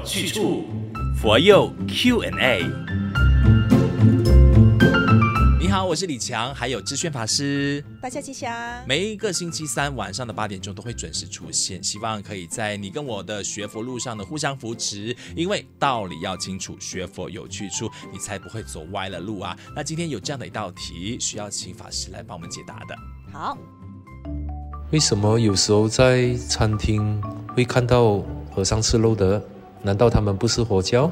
有去处，佛佑 Q&A。你好，我是李强，还有智炫法师。大家吉祥。每一个星期三晚上的八点钟都会准时出现，希望可以在你跟我的学佛路上的互相扶持。因为道理要清楚，学佛有去处，你才不会走歪了路啊。那今天有这样的一道题，需要请法师来帮我们解答的。好。为什么有时候在餐厅会看到和尚吃肉的？难道他们不是佛教？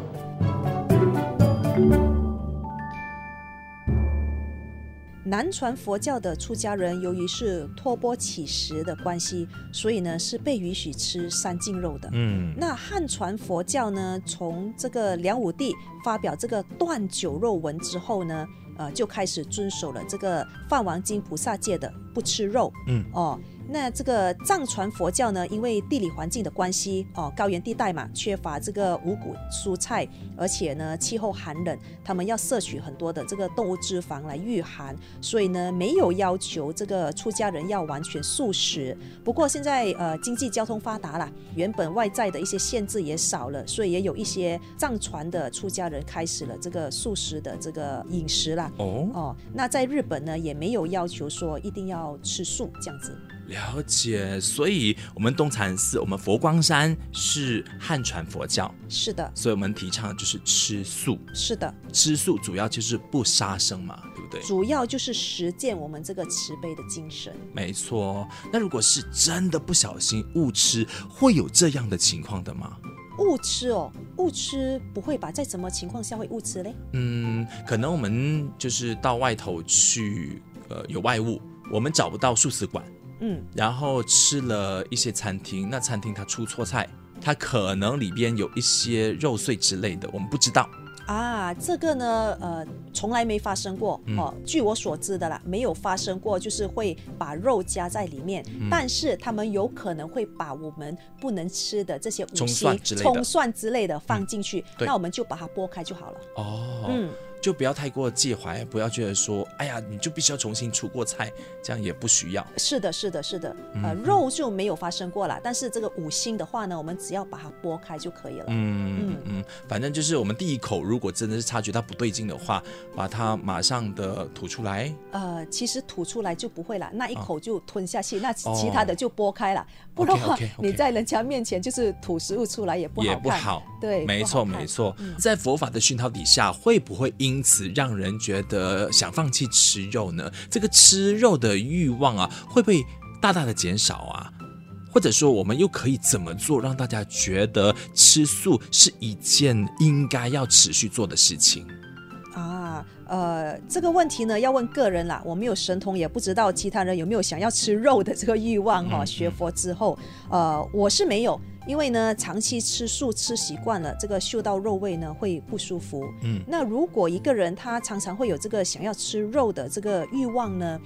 南传佛教的出家人，由于是托钵乞食的关系，所以呢是被允许吃三净肉的。嗯，那汉传佛教呢，从这个梁武帝发表这个断酒肉文之后呢，呃，就开始遵守了这个梵王经菩萨戒的不吃肉。嗯，哦。那这个藏传佛教呢，因为地理环境的关系，哦，高原地带嘛，缺乏这个五谷蔬菜，而且呢，气候寒冷，他们要摄取很多的这个动物脂肪来御寒，所以呢，没有要求这个出家人要完全素食。不过现在呃，经济交通发达了，原本外在的一些限制也少了，所以也有一些藏传的出家人开始了这个素食的这个饮食啦。哦哦，那在日本呢，也没有要求说一定要吃素这样子。了解，所以我们东禅寺，我们佛光山是汉传佛教，是的，所以我们提倡的就是吃素，是的，吃素主要就是不杀生嘛，对不对？主要就是实践我们这个慈悲的精神。没错，那如果是真的不小心误吃，会有这样的情况的吗？误吃哦，误吃不会吧？在什么情况下会误吃嘞？嗯，可能我们就是到外头去，呃，有外物，我们找不到素食馆。嗯，然后吃了一些餐厅，那餐厅它出错菜，它可能里边有一些肉碎之类的，我们不知道啊。这个呢，呃，从来没发生过、嗯、哦。据我所知的啦，没有发生过，就是会把肉加在里面，嗯、但是他们有可能会把我们不能吃的这些五辛、葱蒜之类的，葱蒜之类的放进去、嗯，那我们就把它剥开就好了。哦，嗯。就不要太过介怀，不要觉得说，哎呀，你就必须要重新出过菜，这样也不需要。是的，是的，是的，呃，肉就没有发生过了。但是这个五星的话呢，我们只要把它剥开就可以了。嗯嗯嗯，反正就是我们第一口，如果真的是察觉到不对劲的话，把它马上的吐出来。呃，其实吐出来就不会了，那一口就吞下去，哦、那其他的就剥开了。不然的话，你在人家面前就是吐食物出来也不好看。也不好。对，没错没错、嗯。在佛法的熏陶底下，会不会因因此让人觉得想放弃吃肉呢？这个吃肉的欲望啊，会不会大大的减少啊？或者说，我们又可以怎么做，让大家觉得吃素是一件应该要持续做的事情？啊，呃，这个问题呢，要问个人啦。我没有神通，也不知道其他人有没有想要吃肉的这个欲望哈、哦。学佛之后，呃，我是没有。因为呢，长期吃素吃习惯了，这个嗅到肉味呢会不舒服。嗯，那如果一个人他常常会有这个想要吃肉的这个欲望呢，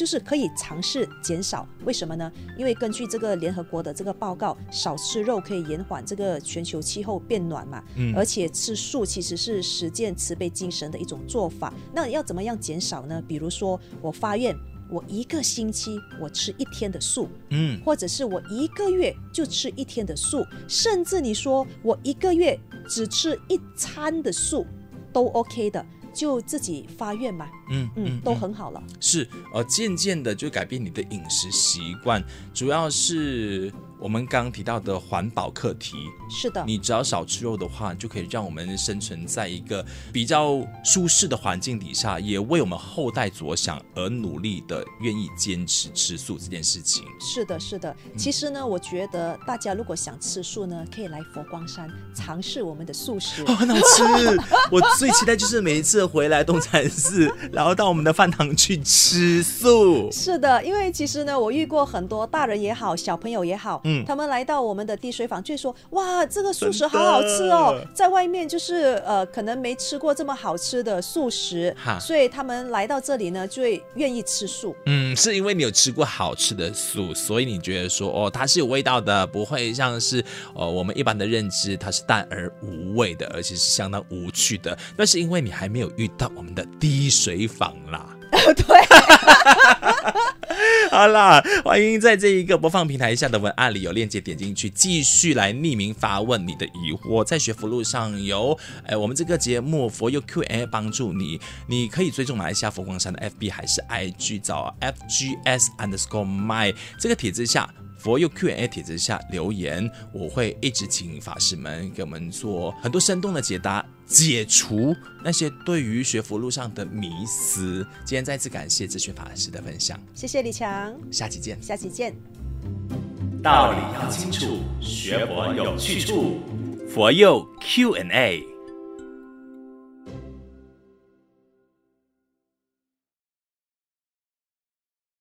就是可以尝试减少。为什么呢？因为根据这个联合国的这个报告，少吃肉可以延缓这个全球气候变暖嘛。嗯，而且吃素其实是实践慈悲精神的一种做法。那要怎么样减少呢？比如说我发愿。我一个星期我吃一天的素，嗯，或者是我一个月就吃一天的素，甚至你说我一个月只吃一餐的素，都 OK 的，就自己发愿嘛，嗯嗯，嗯，都很好了。是，呃，渐渐的就改变你的饮食习惯，主要是。我们刚刚提到的环保课题，是的，你只要少吃肉的话，就可以让我们生存在一个比较舒适的环境底下，也为我们后代着想而努力的，愿意坚持吃素这件事情。是的，是的。其实呢，我觉得大家如果想吃素呢，可以来佛光山尝试我们的素食，哦，很好吃。我最期待就是每一次回来东禅寺，然后到我们的饭堂去吃素。是的，因为其实呢，我遇过很多大人也好，小朋友也好。嗯，他们来到我们的滴水坊，就说：“哇，这个素食好好吃哦，在外面就是呃，可能没吃过这么好吃的素食，所以他们来到这里呢，就会愿意吃素。嗯，是因为你有吃过好吃的素，所以你觉得说哦，它是有味道的，不会像是呃我们一般的认知，它是淡而无味的，而且是相当无趣的。那是因为你还没有遇到我们的滴水坊啦。”对。好啦，欢迎在这一个播放平台下的文案里有链接，点进去继续来匿名发问你的疑惑。在学佛路上有，哎，我们这个节目佛佑 Q&A 帮助你，你可以追踪马来西亚佛光山的 FB 还是 IG，找 FGS underscore my 这个帖子下。佛佑 Q&A 帖子下留言，我会一直请法师们给我们做很多生动的解答，解除那些对于学佛路上的迷思。今天再次感谢智学法师的分享，谢谢李强，下期见，下期见。道理要清楚，学佛有去处，佛佑 Q&A。